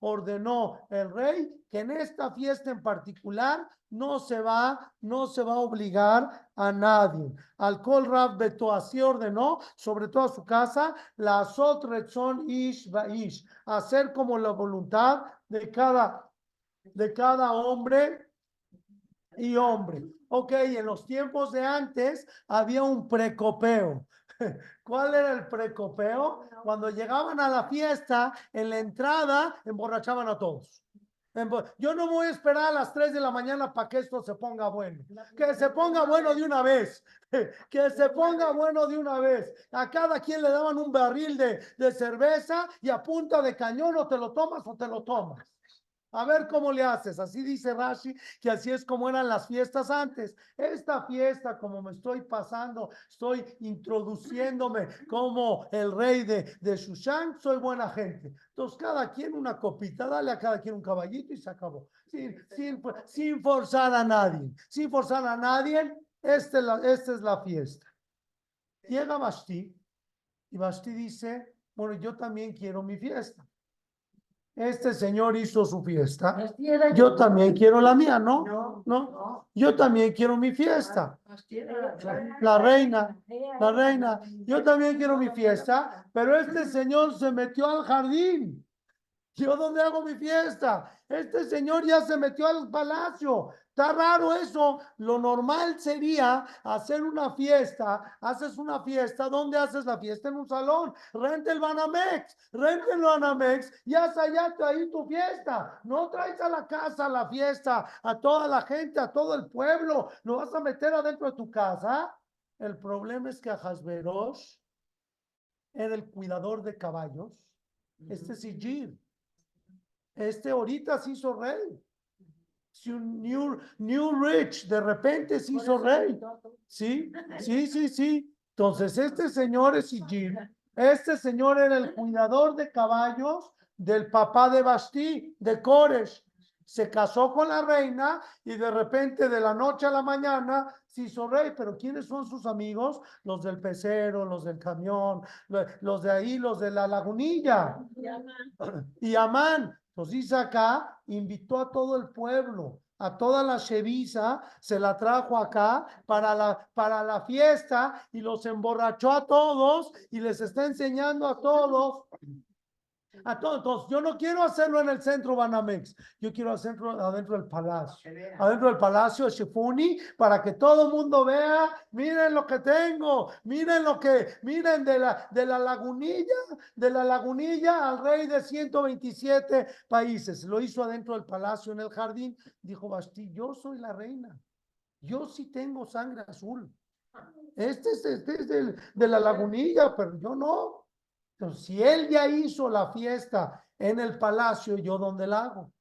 ordenó el rey que en esta fiesta en particular no se va, no se va a obligar a nadie. Alcohol Rab Beto así ordenó sobre toda su casa, la Azot Retzon Ish Ish, hacer como la voluntad de cada, de cada hombre y hombre. Ok, en los tiempos de antes había un precopeo. ¿Cuál era el precopeo? Cuando llegaban a la fiesta, en la entrada, emborrachaban a todos. Yo no voy a esperar a las 3 de la mañana para que esto se ponga bueno. Que se ponga bueno de una vez. Que se ponga bueno de una vez. A cada quien le daban un barril de, de cerveza y a punta de cañón o te lo tomas o te lo tomas. A ver cómo le haces. Así dice Rashi, que así es como eran las fiestas antes. Esta fiesta, como me estoy pasando, estoy introduciéndome como el rey de, de Shushan, soy buena gente. Entonces, cada quien una copita, dale a cada quien un caballito y se acabó. Sin, sin, sin forzar a nadie. Sin forzar a nadie, esta es la, esta es la fiesta. Llega Basti y Basti dice, bueno, yo también quiero mi fiesta. Este señor hizo su fiesta. Yo también quiero la mía, ¿no? No. Yo también quiero mi fiesta. La La reina, la reina. Yo también quiero mi fiesta, pero este señor se metió al jardín. ¿Yo dónde hago mi fiesta? Este señor ya se metió al palacio. Está raro eso. Lo normal sería hacer una fiesta. Haces una fiesta. ¿Dónde haces la fiesta? En un salón. Renta el Banamex. Renta el Banamex y haz allá ahí tu fiesta. No traes a la casa la fiesta, a toda la gente, a todo el pueblo. Lo vas a meter adentro de tu casa. El problema es que Ahasverosh era el cuidador de caballos. Este es Igir. Este ahorita se hizo rey. Si un new, new rich de repente se hizo rey. Sí, sí, sí, sí. Entonces, este señor es Igir. Este señor era el cuidador de caballos del papá de Basti, de Koresh. Se casó con la reina y de repente de la noche a la mañana se hizo rey. Pero ¿quiénes son sus amigos? Los del pecero, los del camión, lo- los de ahí, los de la lagunilla. Y Amán, dice acá, invitó a todo el pueblo, a toda la Shevisa, se la trajo acá para la, para la fiesta y los emborrachó a todos y les está enseñando a todos. A todos, Entonces, yo no quiero hacerlo en el centro Banamex, yo quiero hacerlo adentro del palacio adentro del palacio de Shifuni para que todo el mundo vea, miren lo que tengo, miren lo que, miren de la, de la lagunilla, de la lagunilla al rey de 127 países. Lo hizo adentro del palacio en el jardín. Dijo Basti, yo soy la reina. Yo sí tengo sangre azul. Este es, este es del- de la lagunilla, pero yo no. Si él ya hizo la fiesta en el palacio, ¿yo dónde la hago?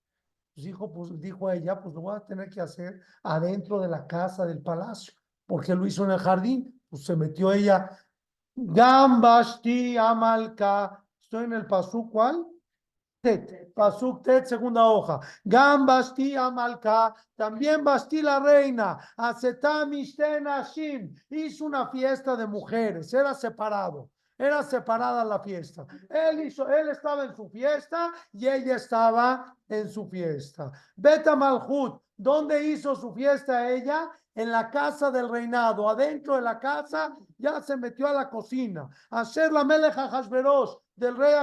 Pues dijo, pues dijo ella, pues lo voy a tener que hacer adentro de la casa del palacio, porque lo hizo en el jardín. Pues se metió ella, Gambashti Amalka, estoy en el pasú, ¿cuál? Tet, Pasuk Tet, segunda hoja. Gam Basti Amalka, también Basti la reina, Asetam Shim, hizo una fiesta de mujeres, era separado. Era separada la fiesta. Él, hizo, él estaba en su fiesta y ella estaba en su fiesta. Beta Malhut, ¿dónde hizo su fiesta ella? En la casa del reinado. Adentro de la casa ya se metió a la cocina. Hacer la meleja Hashverosh, del rey.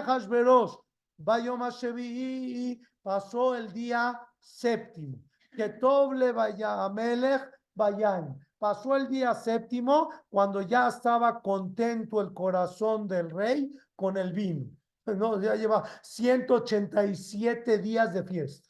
Shevi pasó el día séptimo. Que Toble vaya a Melech vayan. Pasó el día séptimo cuando ya estaba contento el corazón del rey con el vino. No, ya lleva 187 días de fiesta.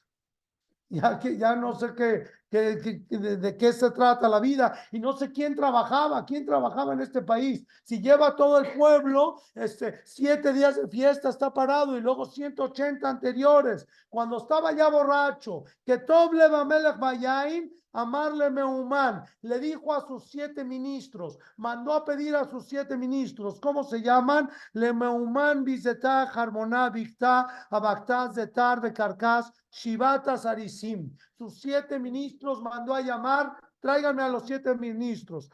Ya que ya no sé qué, de, qué se trata la vida y no sé quién trabajaba, quién trabajaba en este país. Si lleva todo el pueblo, este, siete días de fiesta está parado y luego 180 anteriores, cuando estaba ya borracho, que Toble Bamelech Bayaim, amarle Meumán, le dijo a sus siete ministros, mandó a pedir a sus siete ministros, ¿cómo se llaman? Le Meumán Bizeta, Harmoná, Victa, Abactaz, Zetar, Becarcas, Shivata, Sarisim sus siete ministros mandó a llamar, tráiganme a los siete ministros,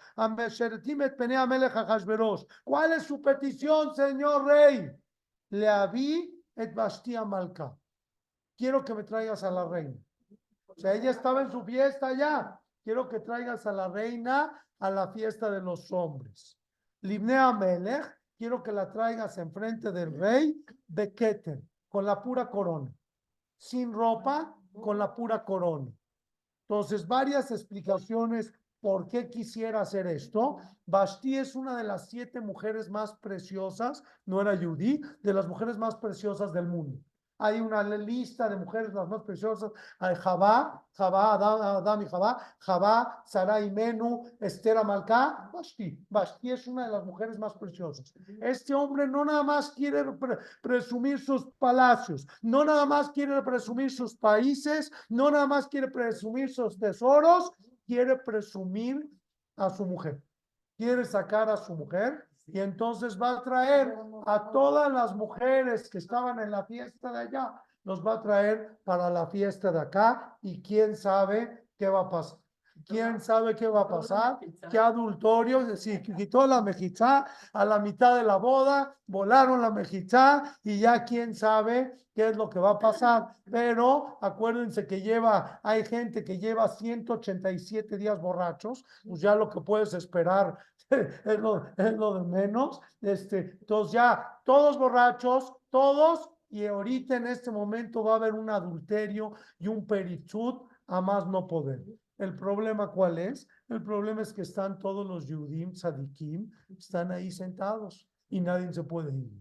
¿Cuál es su petición, señor rey? Le aví et Bastia Malka. Quiero que me traigas a la reina. O sea, ella estaba en su fiesta ya. Quiero que traigas a la reina a la fiesta de los hombres. Libnea Melech, quiero que la traigas enfrente del rey Beketen, con la pura corona. Sin ropa, con la pura corona. Entonces, varias explicaciones por qué quisiera hacer esto. Basti es una de las siete mujeres más preciosas, no era Yudí, de las mujeres más preciosas del mundo. Hay una lista de mujeres las más preciosas. Hay Jabá, Jabá, Adam y Jabá, Jabá, Sarai Menu, Esther Amalcá, Basti. Basti es una de las mujeres más preciosas. Este hombre no nada más quiere presumir sus palacios, no nada más quiere presumir sus países, no nada más quiere presumir sus tesoros, quiere presumir a su mujer. Quiere sacar a su mujer y entonces va a traer a todas las mujeres que estaban en la fiesta de allá, los va a traer para la fiesta de acá y quién sabe qué va a pasar. ¿Quién sabe qué va a pasar? ¿Qué adultorio? Es decir, quitó la mejizá a la mitad de la boda, volaron la mejizá y ya quién sabe qué es lo que va a pasar. Pero acuérdense que lleva, hay gente que lleva 187 días borrachos, pues ya lo que puedes esperar es lo, es lo de menos. Este, entonces ya todos borrachos, todos, y ahorita en este momento va a haber un adulterio y un perichut a más no poder. ¿El problema cuál es? El problema es que están todos los Yudim, Sadikim, están ahí sentados y nadie se puede ir.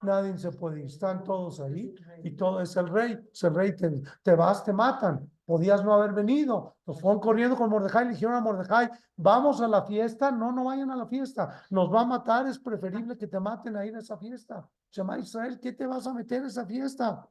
Nadie se puede ir. Están todos ahí y todo es el rey. Es el rey, te, te vas, te matan. Podías no haber venido. Nos fueron corriendo con Mordejai y dijeron a Mordejai, vamos a la fiesta. No, no vayan a la fiesta. Nos va a matar. Es preferible que te maten ahí en esa fiesta. Llama Israel, ¿qué te vas a meter en esa fiesta?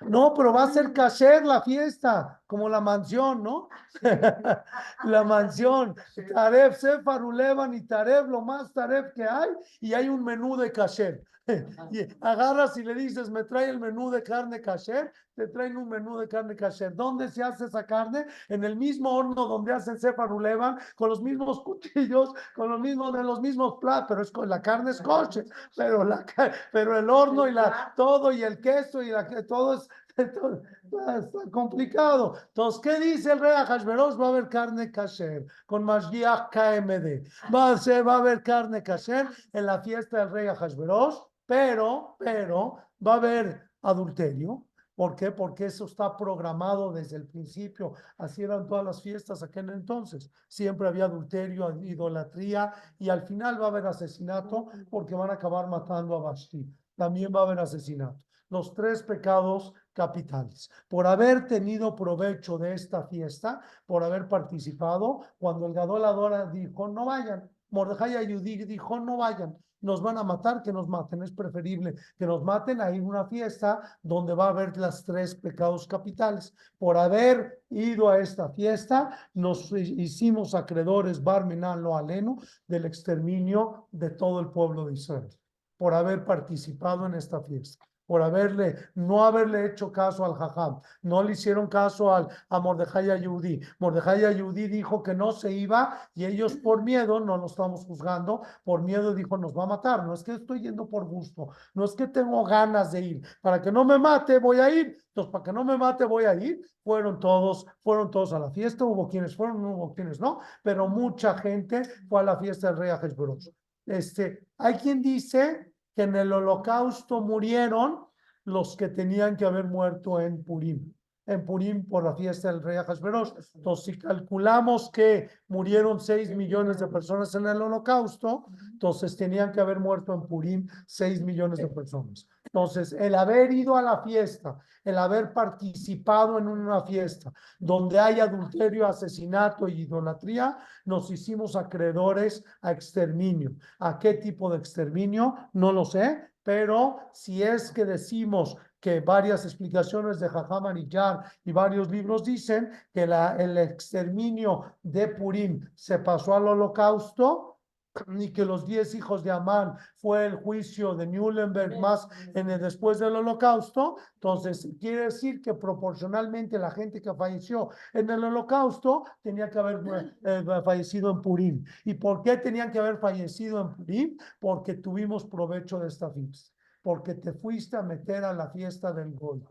No, pero va a ser cacher la fiesta, como la mansión, ¿no? la mansión. Taref, Sefarulevan y Taref, lo más Taref que hay, y hay un menú de cacher. Y agarras y le dices, me trae el menú de carne cacher, te traen un menú de carne cacher. ¿Dónde se hace esa carne? En el mismo horno donde hacen sefarulevan, con los mismos cuchillos, con los mismos, de los mismos platos, pero es la carne es coche, pero la pero el horno y la todo y el queso y la todo es está complicado. Entonces, ¿qué dice el rey Hashverosh? Va a haber carne kasher con Mashiach KMD. Va a, ser, va a haber carne kasher en la fiesta del rey Hashverosh pero, pero va a haber adulterio. ¿Por qué? Porque eso está programado desde el principio. Así eran todas las fiestas aquel entonces. Siempre había adulterio, idolatría y al final va a haber asesinato porque van a acabar matando a Basti. También va a haber asesinato. Los tres pecados capitales. Por haber tenido provecho de esta fiesta, por haber participado, cuando el Gadoladora dijo no vayan, Mordejai Ayudí dijo no vayan, nos van a matar, que nos maten. Es preferible que nos maten a ir a una fiesta donde va a haber las tres pecados capitales. Por haber ido a esta fiesta, nos hicimos acreedores, Barmenán lo aleno, del exterminio de todo el pueblo de Israel, por haber participado en esta fiesta por haberle, no haberle hecho caso al Jajam, no le hicieron caso al, a Mordejai Ayudí. Mordejai Ayudí dijo que no se iba y ellos por miedo, no lo estamos juzgando, por miedo dijo nos va a matar. No es que estoy yendo por gusto, no es que tengo ganas de ir. Para que no me mate voy a ir. Entonces, para que no me mate voy a ir. Fueron todos, fueron todos a la fiesta, hubo quienes fueron, hubo quienes no, pero mucha gente fue a la fiesta del rey Ajeshverosh. Este, hay quien dice que en el holocausto murieron los que tenían que haber muerto en Purim, en Purim por la fiesta del rey Ahasverosh. Entonces, si calculamos que murieron 6 millones de personas en el holocausto, entonces tenían que haber muerto en Purim 6 millones de personas. Entonces, el haber ido a la fiesta, el haber participado en una fiesta donde hay adulterio, asesinato y idolatría, nos hicimos acreedores a exterminio. ¿A qué tipo de exterminio? No lo sé, pero si es que decimos que varias explicaciones de Jajam Yar y varios libros dicen que la, el exterminio de Purim se pasó al holocausto, ni que los diez hijos de Amán fue el juicio de Nuremberg más en el, después del holocausto, entonces quiere decir que proporcionalmente la gente que falleció en el holocausto tenía que haber eh, fallecido en Purim. ¿Y por qué tenían que haber fallecido en Purim? Porque tuvimos provecho de esta fiesta, porque te fuiste a meter a la fiesta del Gol.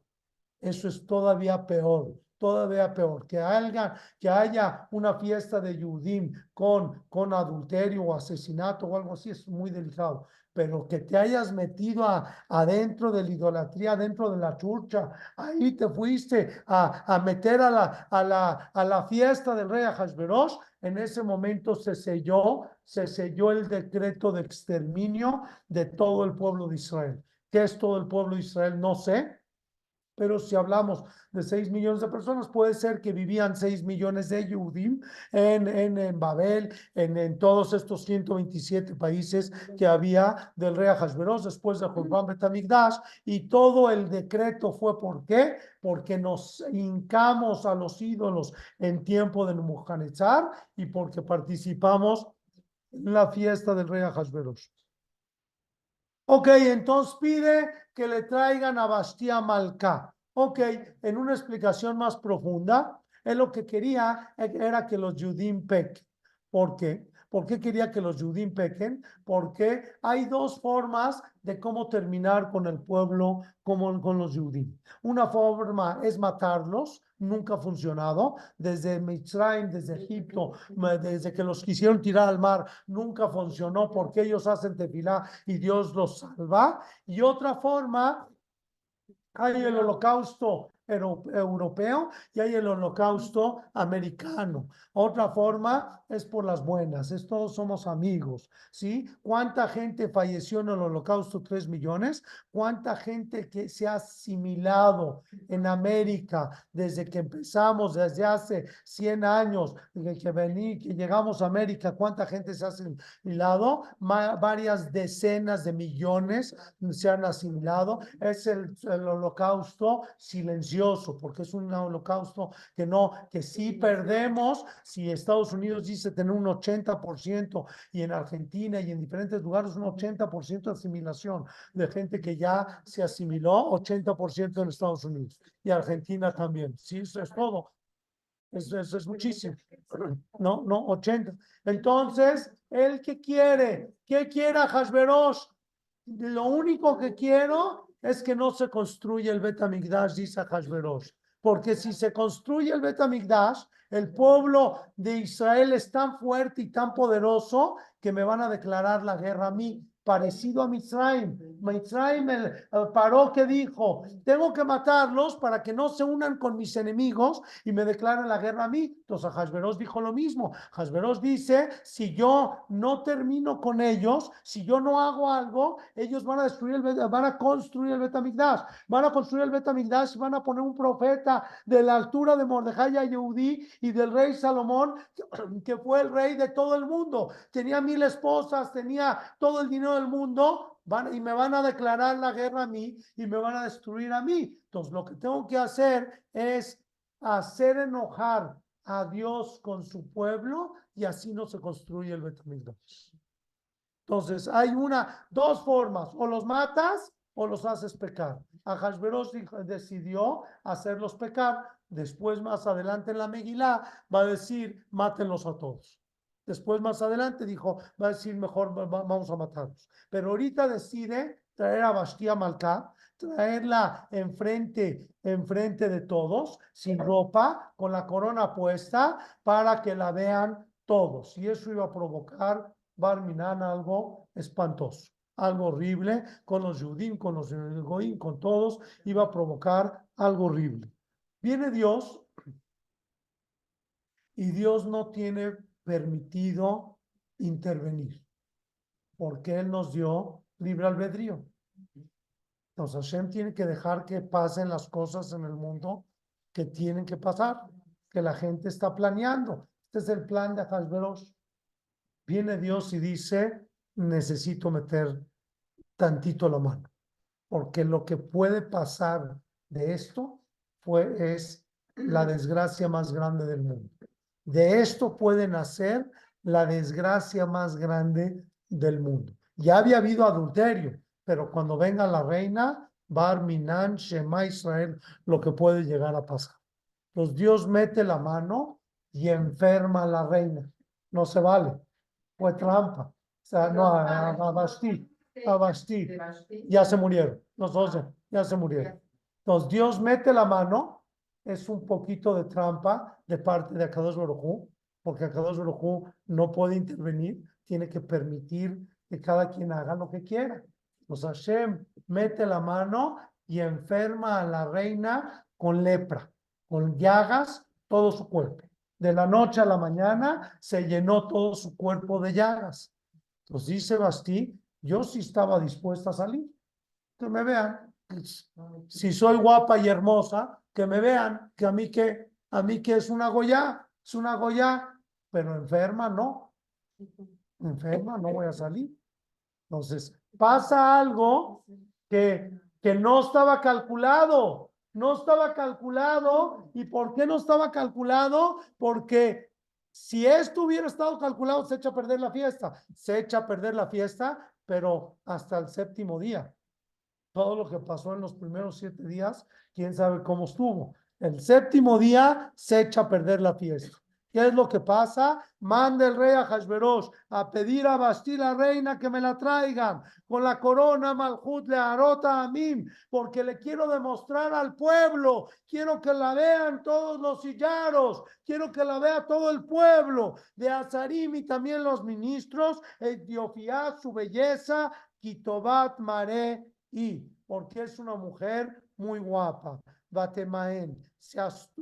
Eso es todavía peor todavía peor, que haya, que haya una fiesta de Yudim con, con adulterio o asesinato o algo así, es muy delicado, pero que te hayas metido adentro de la idolatría, dentro de la churcha, ahí te fuiste a, a meter a la, a, la, a la fiesta del rey Ahasverosh, en ese momento se selló, se selló el decreto de exterminio de todo el pueblo de Israel. ¿Qué es todo el pueblo de Israel? No sé, pero si hablamos de 6 millones de personas, puede ser que vivían 6 millones de Yudim en, en, en Babel, en, en, todos estos 127 países que había del rey Ahasveros después de Jurban Betamigdash. Y todo el decreto fue ¿por qué? Porque nos hincamos a los ídolos en tiempo de Nebuchadnezzar y porque participamos en la fiesta del rey Ahasveros. Ok, entonces pide que le traigan a Bastia Malca. Ok, en una explicación más profunda, él lo que quería era que los Yudim pequen. ¿Por qué? ¿Por qué quería que los Yudim pequen? Porque hay dos formas de cómo terminar con el pueblo, como con los Yudim. Una forma es matarlos, nunca ha funcionado. Desde Mitzrayim, desde Egipto, desde que los quisieron tirar al mar, nunca funcionó porque ellos hacen tefilá y Dios los salva. Y otra forma, hay el holocausto europeo y hay el holocausto americano. Otra forma es por las buenas, es todos somos amigos, ¿sí? ¿Cuánta gente falleció en el holocausto? Tres millones. ¿Cuánta gente que se ha asimilado en América desde que empezamos, desde hace 100 años, que vení, que llegamos a América? ¿Cuánta gente se ha asimilado? varias decenas de millones se han asimilado. Es el, el holocausto silencioso porque es un holocausto que no, que si perdemos, si Estados Unidos dice tener un 80% y en Argentina y en diferentes lugares un 80% de asimilación de gente que ya se asimiló, 80% en Estados Unidos y Argentina también. Sí, eso es todo. Eso, eso es muchísimo. No, no, 80. Entonces, ¿el que quiere? ¿Qué quiere Hashverosh? Lo único que quiero es que no se construye el Betamigdash, dice Hashverosh. Porque si se construye el Betamigdash, el pueblo de Israel es tan fuerte y tan poderoso que me van a declarar la guerra a mí parecido a Mitzrayim. Mitzrayim el, paró que dijo, tengo que matarlos para que no se unan con mis enemigos y me declaren la guerra a mí. Entonces Hashverosh dijo lo mismo. Hashverosh dice, si yo no termino con ellos, si yo no hago algo, ellos van a destruir el, van a construir el Betamigdash, van a construir el Betamigdash y van a poner un profeta de la altura de Mordejai y Yehudí y del rey Salomón, que fue el rey de todo el mundo. Tenía mil esposas, tenía todo el dinero gobierno del mundo van, y me van a declarar la guerra a mí y me van a destruir a mí. Entonces, lo que tengo que hacer es hacer enojar a Dios con su pueblo y así no se construye el Betamigdash. Entonces, hay una, dos formas, o los matas o los haces pecar. Ahasverosh decidió hacerlos pecar. Después, más adelante en la Megilá, va a decir, mátenlos a todos. Después, más adelante, dijo, va a decir, mejor vamos a matarlos. Pero ahorita decide traer a Bastia Malká, traerla enfrente, enfrente de todos, sin ropa, con la corona puesta, para que la vean todos. Y eso iba a provocar, Barminan, algo espantoso, algo horrible, con los Yudim, con los Goim, con todos, iba a provocar algo horrible. Viene Dios y Dios no tiene permitido intervenir, porque Él nos dio libre albedrío. Entonces Hashem tiene que dejar que pasen las cosas en el mundo que tienen que pasar, que la gente está planeando. Este es el plan de Hashverosh. Viene Dios y dice, necesito meter tantito la mano, porque lo que puede pasar de esto fue, es la desgracia más grande del mundo. De esto puede nacer la desgracia más grande del mundo. Ya había habido adulterio, pero cuando venga la reina, Bar Minan, Shema Israel, lo que puede llegar a pasar. Los Dios mete la mano y enferma a la reina. No se vale. Fue trampa. O sea, no, a, a a. Ya se murieron. Los dos ya se murieron. Entonces, Dios mete la mano. Es un poquito de trampa de parte de Akadosh Baruj porque Akadosh Baruj no puede intervenir. Tiene que permitir que cada quien haga lo que quiera. Pues Hashem mete la mano y enferma a la reina con lepra, con llagas, todo su cuerpo. De la noche a la mañana se llenó todo su cuerpo de llagas. Pues dice Bastí, yo sí estaba dispuesta a salir. Que me vean. Si soy guapa y hermosa, que me vean, que a mí que, a mí que es una Goya, es una Goya, pero enferma no. Enferma no voy a salir. Entonces, pasa algo que, que no estaba calculado. No estaba calculado. ¿Y por qué no estaba calculado? Porque si esto hubiera estado calculado, se echa a perder la fiesta. Se echa a perder la fiesta, pero hasta el séptimo día. Todo lo que pasó en los primeros siete días, quién sabe cómo estuvo. El séptimo día se echa a perder la fiesta. ¿Qué es lo que pasa? Manda el rey a Hashverosh a pedir a Basti la reina que me la traigan con la corona Malhut le arota a mí, porque le quiero demostrar al pueblo, quiero que la vean todos los sillaros, quiero que la vea todo el pueblo de Azarim y también los ministros, Etiofiat, su belleza, Kitobat Mare y, porque es una mujer muy guapa. Batemaen, se,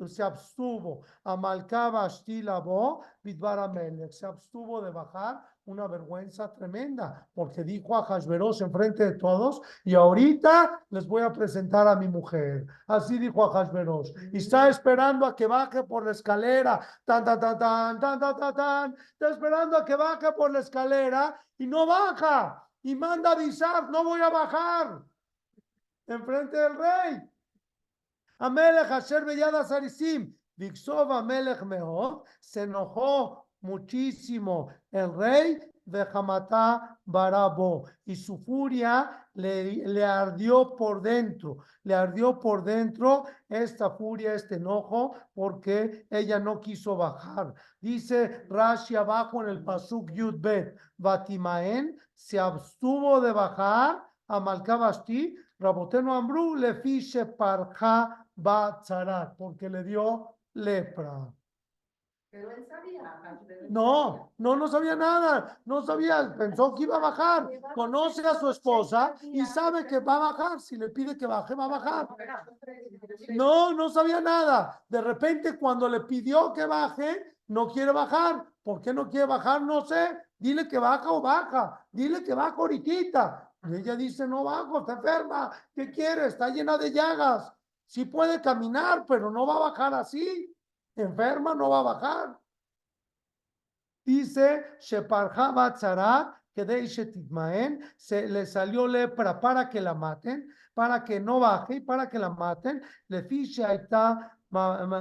se abstuvo, Amalcaba Ashtilabo, Bidbaramelech, se abstuvo de bajar una vergüenza tremenda, porque dijo a Hashverosh en frente de todos, y ahorita les voy a presentar a mi mujer. Así dijo a Hashverosh, y está esperando a que baje por la escalera, tan, tan, tan, tan, tan, tan, tan, tan, está esperando a que baje por la escalera, y no baja, y manda avisar, no voy a bajar, en frente del rey. Amelech Asher Beyada Sarisim, Vixov Amelech Meod, se enojó muchísimo el rey de Hamatá Barabo y su furia le, le, ardió por dentro, le ardió por dentro esta furia, este enojo, porque ella no quiso bajar. Dice Rashi abajo en el Pasuk Yudbet, Batimaen se abstuvo de bajar a Malkabasti, Raboteno Ambru le fiche parja Batzarat, porque le dio lepra. Pero él sabía. No, no, no sabía nada. No sabía, pensó que iba a bajar. Conoce a su esposa y sabe que va a bajar. Si le pide que baje, va a bajar. No, no sabía nada. De repente, cuando le pidió que baje, no quiere bajar. ¿Por qué no quiere bajar? No sé. Dile que baja o baja. Dile que baja ahorita. Y ella dice, no bajo, está enferma. ¿Qué quiere? Está llena de llagas. Sí puede caminar, pero no va a bajar así. Enferma no va a bajar. Dice Sheparja Batzarat que de se le salió lepra para que la maten, para que no baje y para que la maten. Le fiche está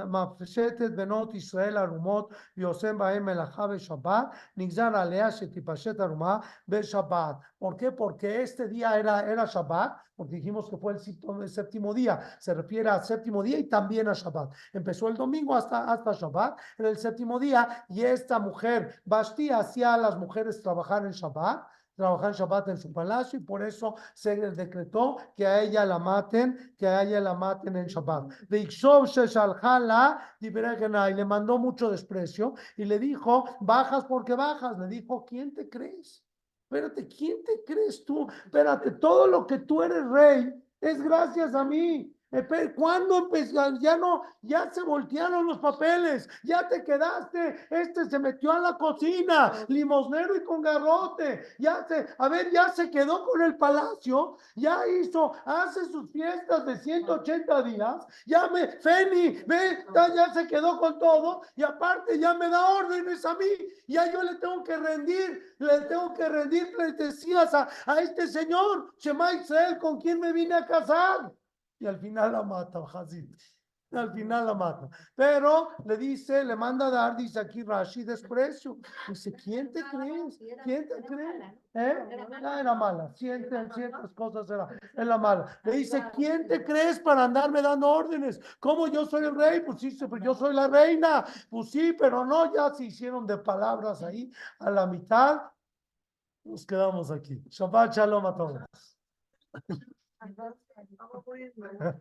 מפשטת בנות ישראל ערומות ויושם בהם מלאכה בשבת, נגזר עליה שתיפשט ערומה בשבת. ¿Por qué? Porque este día era, era Shabbat, porque dijimos que fue el séptimo, el séptimo día, se refiere al séptimo día y también a Shabbat. Empezó el domingo hasta, hasta Shabbat, era el séptimo día, y esta mujer, Basti, hacía a las mujeres trabajar en Shabbat, trabajar Shabbat en su palacio y por eso se decretó que a ella la maten, que a ella la maten en Shabbat. Y le mandó mucho desprecio y le dijo, bajas porque bajas. Le dijo, ¿quién te crees? Espérate, ¿quién te crees tú? Espérate, todo lo que tú eres rey es gracias a mí. ¿Cuándo empezó? Ya no, ya se voltearon los papeles, ya te quedaste, este se metió a la cocina, limosnero y con garrote, ya se, a ver, ya se quedó con el palacio, ya hizo, hace sus fiestas de 180 días, ya me, Feni, ve, ya se quedó con todo, y aparte ya me da órdenes a mí, ya yo le tengo que rendir, le tengo que rendir decías a, a este señor, Shema Israel, con quien me vine a casar y al final la mata, Hazid. Al final la mata. Pero le dice, le manda a dar, dice aquí Rashi, desprecio. Dice, ¿quién te crees? ¿Quién te cree? ¿Eh? Ah, era mala. Ciertas, ciertas cosas era, la mala. Le dice, ¿quién te crees para andarme dando órdenes? ¿Cómo yo soy el rey? Pues sí, pero yo soy la reina. Pues sí, pero no, ya se hicieron de palabras ahí a la mitad. Nos quedamos aquí. Shabbat shalom a todos. Oh, boy, boy.